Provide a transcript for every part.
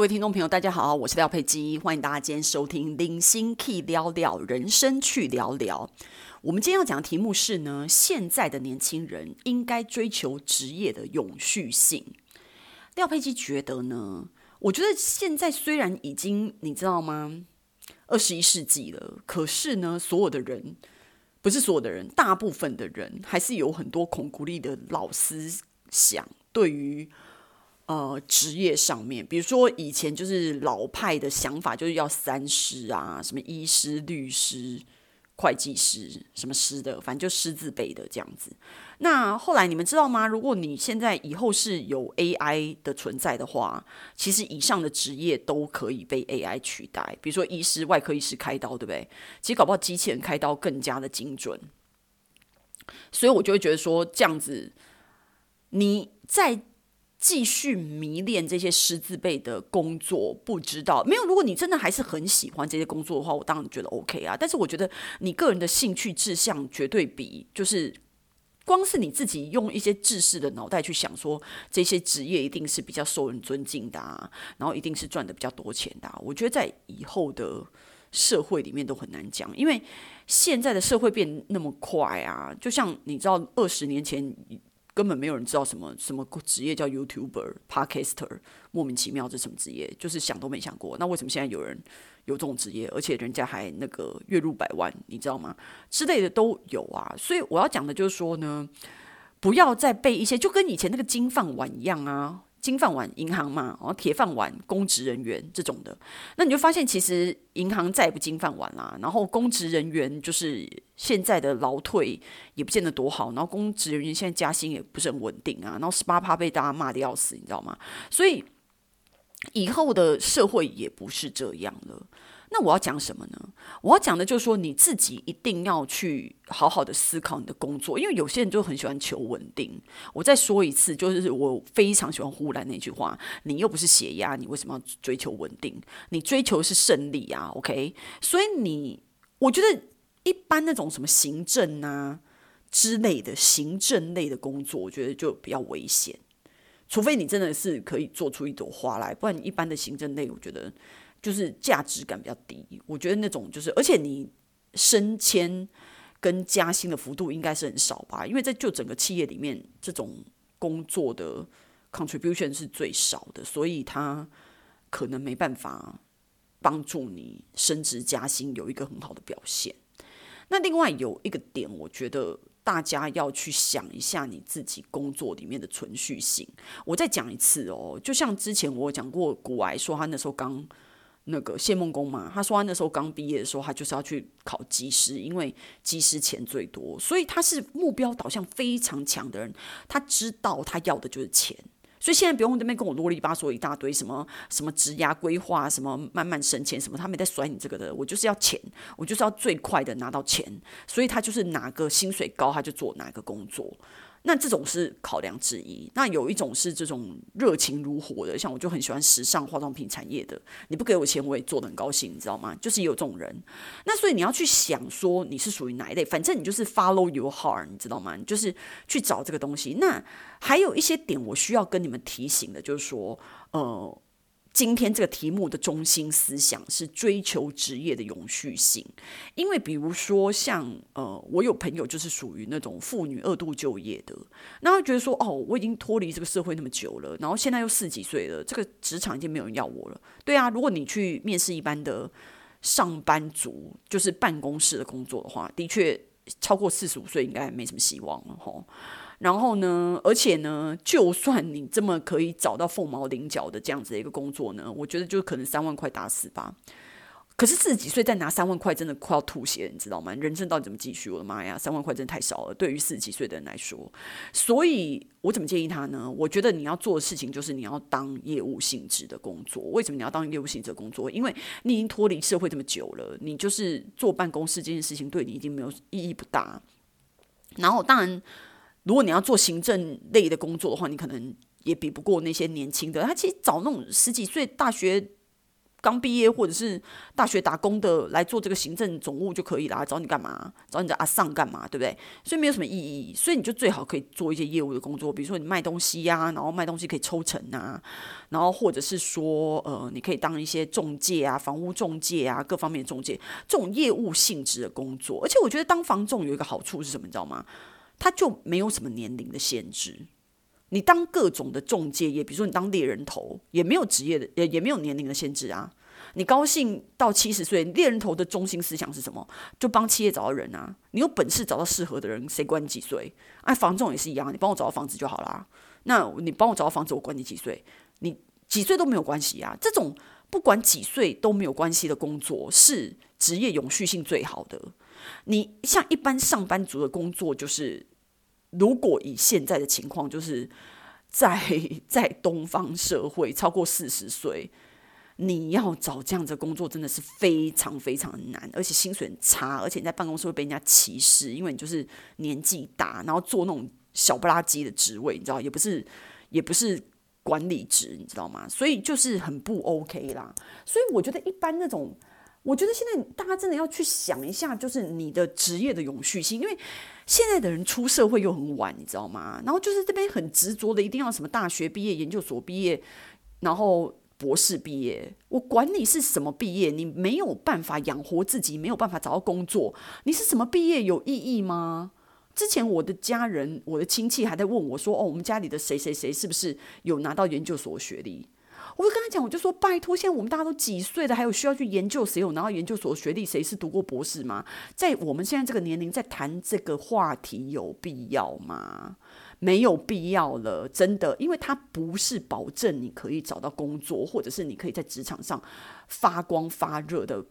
各位听众朋友，大家好，我是廖佩基，欢迎大家今天收听《零星 Key 聊聊人生去聊聊》。我们今天要讲的题目是呢，现在的年轻人应该追求职业的永续性。廖佩基觉得呢，我觉得现在虽然已经你知道吗，二十一世纪了，可是呢，所有的人不是所有的人，大部分的人还是有很多孔古力的老思想，对于。呃，职业上面，比如说以前就是老派的想法，就是要三师啊，什么医师、律师、会计师，什么师的，反正就师字辈的这样子。那后来你们知道吗？如果你现在以后是有 AI 的存在的话，其实以上的职业都可以被 AI 取代。比如说医师、外科医师开刀，对不对？其实搞不好机器人开刀更加的精准。所以我就会觉得说，这样子你在。继续迷恋这些师字辈的工作，不知道没有。如果你真的还是很喜欢这些工作的话，我当然觉得 OK 啊。但是我觉得你个人的兴趣志向绝对比就是光是你自己用一些知识的脑袋去想说这些职业一定是比较受人尊敬的啊，然后一定是赚的比较多钱的。我觉得在以后的社会里面都很难讲，因为现在的社会变那么快啊，就像你知道二十年前。根本没有人知道什么什么职业叫 YouTuber、Podcaster，莫名其妙这什么职业，就是想都没想过。那为什么现在有人有这种职业，而且人家还那个月入百万，你知道吗？之类的都有啊。所以我要讲的就是说呢，不要再被一些就跟以前那个金饭碗一样啊。金饭碗银行嘛，然后铁饭碗公职人员这种的，那你就发现其实银行再也不金饭碗啦。然后公职人员就是现在的劳退也不见得多好，然后公职人员现在加薪也不是很稳定啊。然后十八趴被大家骂的要死，你知道吗？所以以后的社会也不是这样了。那我要讲什么呢？我要讲的就是说，你自己一定要去好好的思考你的工作，因为有些人就很喜欢求稳定。我再说一次，就是我非常喜欢呼兰那句话：你又不是血压，你为什么要追求稳定？你追求的是胜利啊，OK？所以你，我觉得一般那种什么行政啊之类的行政类的工作，我觉得就比较危险。除非你真的是可以做出一朵花来，不然一般的行政类，我觉得。就是价值感比较低，我觉得那种就是，而且你升迁跟加薪的幅度应该是很少吧？因为在就整个企业里面，这种工作的 contribution 是最少的，所以他可能没办法帮助你升职加薪有一个很好的表现。那另外有一个点，我觉得大家要去想一下你自己工作里面的存续性。我再讲一次哦，就像之前我讲过，古癌说他那时候刚。那个谢孟恭嘛，他说他那时候刚毕业的时候，他就是要去考机师，因为机师钱最多，所以他是目标导向非常强的人。他知道他要的就是钱，所以现在不用那边跟我啰里吧嗦一大堆什么什么职涯规划，什么慢慢省钱什么，他没在甩你这个的。我就是要钱，我就是要最快的拿到钱，所以他就是哪个薪水高，他就做哪个工作。那这种是考量之一。那有一种是这种热情如火的，像我就很喜欢时尚化妆品产业的。你不给我钱，我也做得很高兴，你知道吗？就是有这种人。那所以你要去想说你是属于哪一类，反正你就是 follow your heart，你知道吗？就是去找这个东西。那还有一些点我需要跟你们提醒的，就是说，呃。今天这个题目的中心思想是追求职业的永续性，因为比如说像呃，我有朋友就是属于那种妇女二度就业的，那他觉得说哦，我已经脱离这个社会那么久了，然后现在又四十几岁了，这个职场已经没有人要我了。对啊，如果你去面试一般的上班族，就是办公室的工作的话，的确超过四十五岁应该没什么希望了吼。然后呢，而且呢，就算你这么可以找到凤毛麟角的这样子的一个工作呢，我觉得就可能三万块打死吧。可是四十几岁再拿三万块，真的快要吐血，你知道吗？人生到底怎么继续？我的妈呀，三万块真的太少了，对于四十几岁的人来说。所以我怎么建议他呢？我觉得你要做的事情就是你要当业务性质的工作。为什么你要当业务性质的工作？因为你已经脱离社会这么久了，你就是坐办公室这件事情对你已经没有意义不大。然后当然。如果你要做行政类的工作的话，你可能也比不过那些年轻的。他其实找那种十几岁大学刚毕业或者是大学打工的来做这个行政总务就可以了，找你干嘛？找你的阿上干嘛？对不对？所以没有什么意义。所以你就最好可以做一些业务的工作，比如说你卖东西呀、然后卖东西可以抽成啊，然后或者是说呃，你可以当一些中介啊，房屋中介啊，各方面的中介，这种业务性质的工作。而且我觉得当房仲有一个好处是什么？你知道吗？它就没有什么年龄的限制。你当各种的中介业，比如说你当猎人头，也没有职业的，也也没有年龄的限制啊。你高兴到七十岁，猎人头的中心思想是什么？就帮企业找到人啊。你有本事找到适合的人，谁管你几岁？哎，房仲也是一样，你帮我找到房子就好啦。那你帮我找到房子，我管你几岁？你几岁都没有关系啊。这种不管几岁都没有关系的工作，是职业永续性最好的。你像一般上班族的工作，就是。如果以现在的情况，就是在 在东方社会超过四十岁，你要找这样的工作真的是非常非常难，而且薪水很差，而且你在办公室会被人家歧视，因为你就是年纪大，然后做那种小不拉几的职位，你知道，也不是也不是管理职，你知道吗？所以就是很不 OK 啦。所以我觉得一般那种，我觉得现在大家真的要去想一下，就是你的职业的永续性，因为。现在的人出社会又很晚，你知道吗？然后就是这边很执着的，一定要什么大学毕业、研究所毕业，然后博士毕业。我管你是什么毕业，你没有办法养活自己，没有办法找到工作，你是什么毕业有意义吗？之前我的家人、我的亲戚还在问我说：“哦，我们家里的谁谁谁是不是有拿到研究所学历？”我就跟他讲，我就说拜托，现在我们大家都几岁了，还有需要去研究谁有拿到研究所学历，谁是读过博士吗？在我们现在这个年龄，在谈这个话题有必要吗？没有必要了，真的，因为它不是保证你可以找到工作，或者是你可以在职场上发光发热的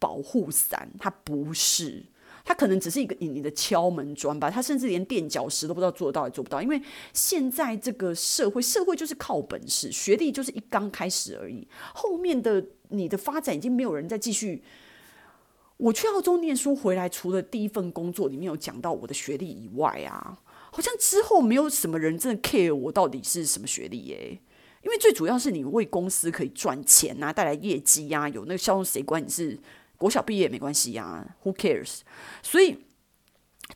保护伞，它不是。他可能只是一个你你的敲门砖吧，他甚至连垫脚石都不知道做到还做不到，因为现在这个社会，社会就是靠本事，学历就是一刚开始而已，后面的你的发展已经没有人再继续。我去澳洲念书回来，除了第一份工作里面有讲到我的学历以外啊，好像之后没有什么人真的 care 我到底是什么学历耶，因为最主要是你为公司可以赚钱啊，带来业绩呀，有那个销售，谁管你是？国小毕业也没关系呀，Who cares？所以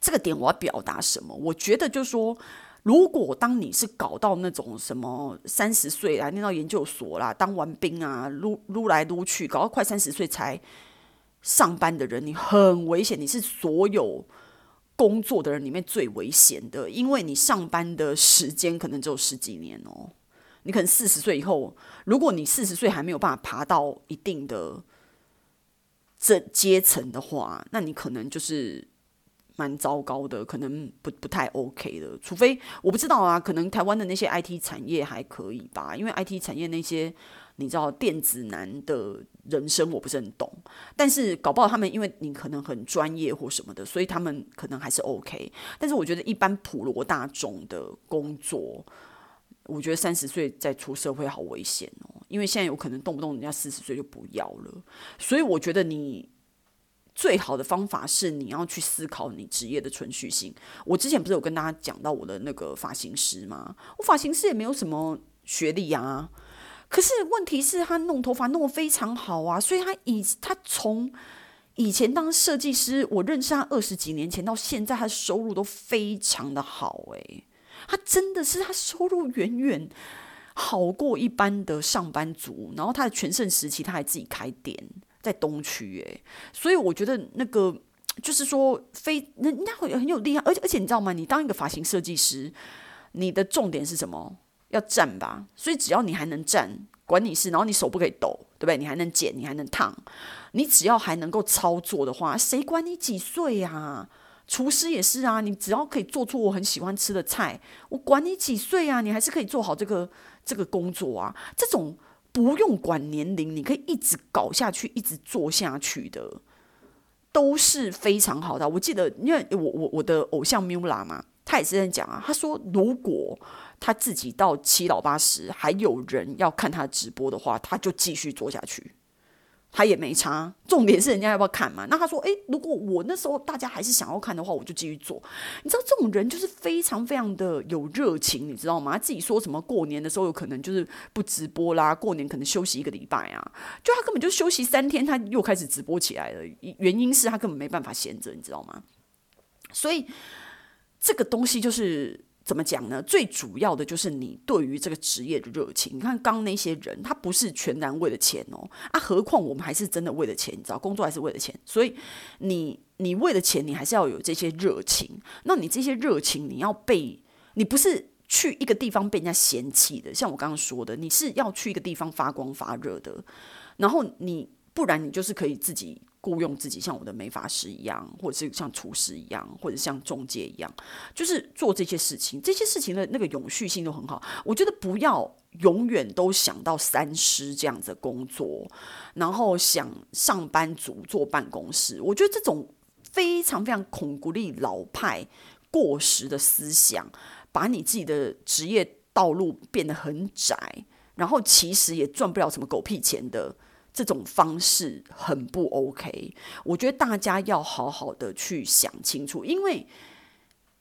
这个点我要表达什么？我觉得就是说，如果当你是搞到那种什么三十岁啊念到研究所啦，当完兵啊，撸撸来撸去，搞到快三十岁才上班的人，你很危险，你是所有工作的人里面最危险的，因为你上班的时间可能只有十几年哦。你可能四十岁以后，如果你四十岁还没有办法爬到一定的。这阶层的话，那你可能就是蛮糟糕的，可能不不太 OK 的。除非我不知道啊，可能台湾的那些 IT 产业还可以吧，因为 IT 产业那些你知道电子男的人生我不是很懂，但是搞不好他们因为你可能很专业或什么的，所以他们可能还是 OK。但是我觉得一般普罗大众的工作。我觉得三十岁再出社会好危险哦，因为现在有可能动不动人家四十岁就不要了，所以我觉得你最好的方法是你要去思考你职业的存续性。我之前不是有跟大家讲到我的那个发型师吗？我发型师也没有什么学历啊，可是问题是他弄头发弄得非常好啊，所以他以他从以前当设计师，我认识他二十几年前到现在，他的收入都非常的好诶。他真的是他收入远远好过一般的上班族，然后他的全盛时期他还自己开店在东区，哎，所以我觉得那个就是说非人家会很有厉害，而且而且你知道吗？你当一个发型设计师，你的重点是什么？要站吧，所以只要你还能站，管你是，然后你手不可以抖，对不对？你还能剪，你还能烫，你只要还能够操作的话，谁管你几岁呀？厨师也是啊，你只要可以做出我很喜欢吃的菜，我管你几岁啊，你还是可以做好这个这个工作啊。这种不用管年龄，你可以一直搞下去，一直做下去的，都是非常好的。我记得，因为我我我的偶像 Mula 嘛，他也是在讲啊，他说如果他自己到七老八十还有人要看他直播的话，他就继续做下去。他也没差，重点是人家要不要看嘛？那他说，诶，如果我那时候大家还是想要看的话，我就继续做。你知道这种人就是非常非常的有热情，你知道吗？他自己说什么过年的时候有可能就是不直播啦，过年可能休息一个礼拜啊，就他根本就休息三天，他又开始直播起来了。原因是他根本没办法闲着，你知道吗？所以这个东西就是。怎么讲呢？最主要的就是你对于这个职业的热情。你看刚那些人，他不是全然为了钱哦，啊，何况我们还是真的为了钱，你知道，工作还是为了钱。所以你你为了钱，你还是要有这些热情。那你这些热情，你要被你不是去一个地方被人家嫌弃的，像我刚刚说的，你是要去一个地方发光发热的。然后你不然你就是可以自己。雇佣自己像我的美发师一样，或者是像厨师一样，或者像中介一样，就是做这些事情。这些事情的那个永续性都很好。我觉得不要永远都想到三师这样子工作，然后想上班族坐办公室。我觉得这种非常非常恐古力老派、过时的思想，把你自己的职业道路变得很窄，然后其实也赚不了什么狗屁钱的。这种方式很不 OK，我觉得大家要好好的去想清楚，因为。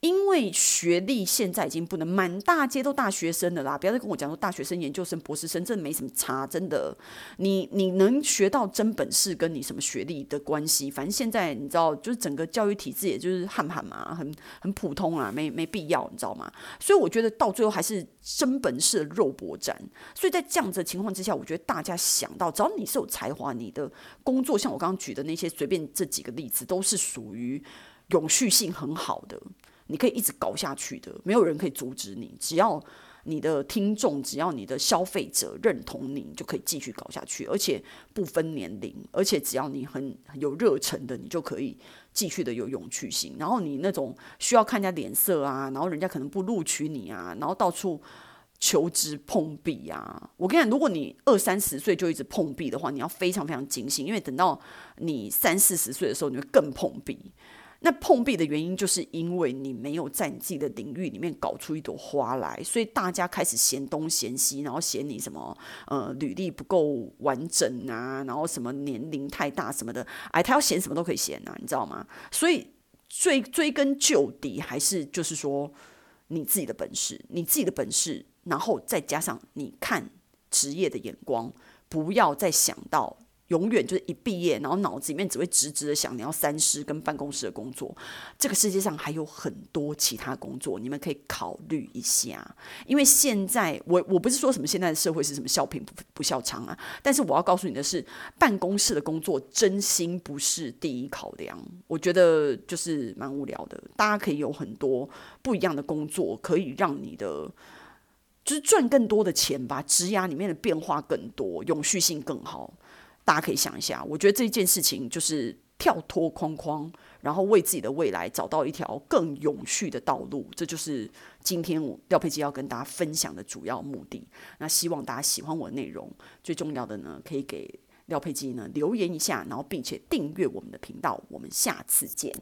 因为学历现在已经不能满大街都大学生了啦，不要再跟我讲说大学生、研究生、博士生，真的没什么差，真的。你你能学到真本事，跟你什么学历的关系？反正现在你知道，就是整个教育体制，也就是汉汉嘛，很很普通啊，没没必要，你知道吗？所以我觉得到最后还是真本事的肉搏战。所以在这样子的情况之下，我觉得大家想到，只要你是有才华，你的工作像我刚刚举的那些，随便这几个例子，都是属于永续性很好的。你可以一直搞下去的，没有人可以阻止你。只要你的听众，只要你的消费者认同你，就可以继续搞下去，而且不分年龄，而且只要你很，很有热忱的，你就可以继续的有永续性。然后你那种需要看人家脸色啊，然后人家可能不录取你啊，然后到处求职碰壁啊。我跟你讲，如果你二三十岁就一直碰壁的话，你要非常非常警醒，因为等到你三四十岁的时候，你会更碰壁。那碰壁的原因，就是因为你没有在你自己的领域里面搞出一朵花来，所以大家开始嫌东嫌西，然后嫌你什么呃履历不够完整啊，然后什么年龄太大什么的，哎，他要嫌什么都可以嫌啊，你知道吗？所以追追根究底，还是就是说你自己的本事，你自己的本事，然后再加上你看职业的眼光，不要再想到。永远就是一毕业，然后脑子里面只会直直的想你要三师跟办公室的工作。这个世界上还有很多其他工作，你们可以考虑一下。因为现在我我不是说什么现在的社会是什么笑贫不不笑娼啊，但是我要告诉你的是，办公室的工作真心不是第一考量。我觉得就是蛮无聊的。大家可以有很多不一样的工作，可以让你的就是赚更多的钱吧，职涯里面的变化更多，永续性更好。大家可以想一下，我觉得这件事情就是跳脱框框，然后为自己的未来找到一条更永续的道路。这就是今天我廖佩基要跟大家分享的主要目的。那希望大家喜欢我的内容，最重要的呢，可以给廖佩基呢留言一下，然后并且订阅我们的频道。我们下次见。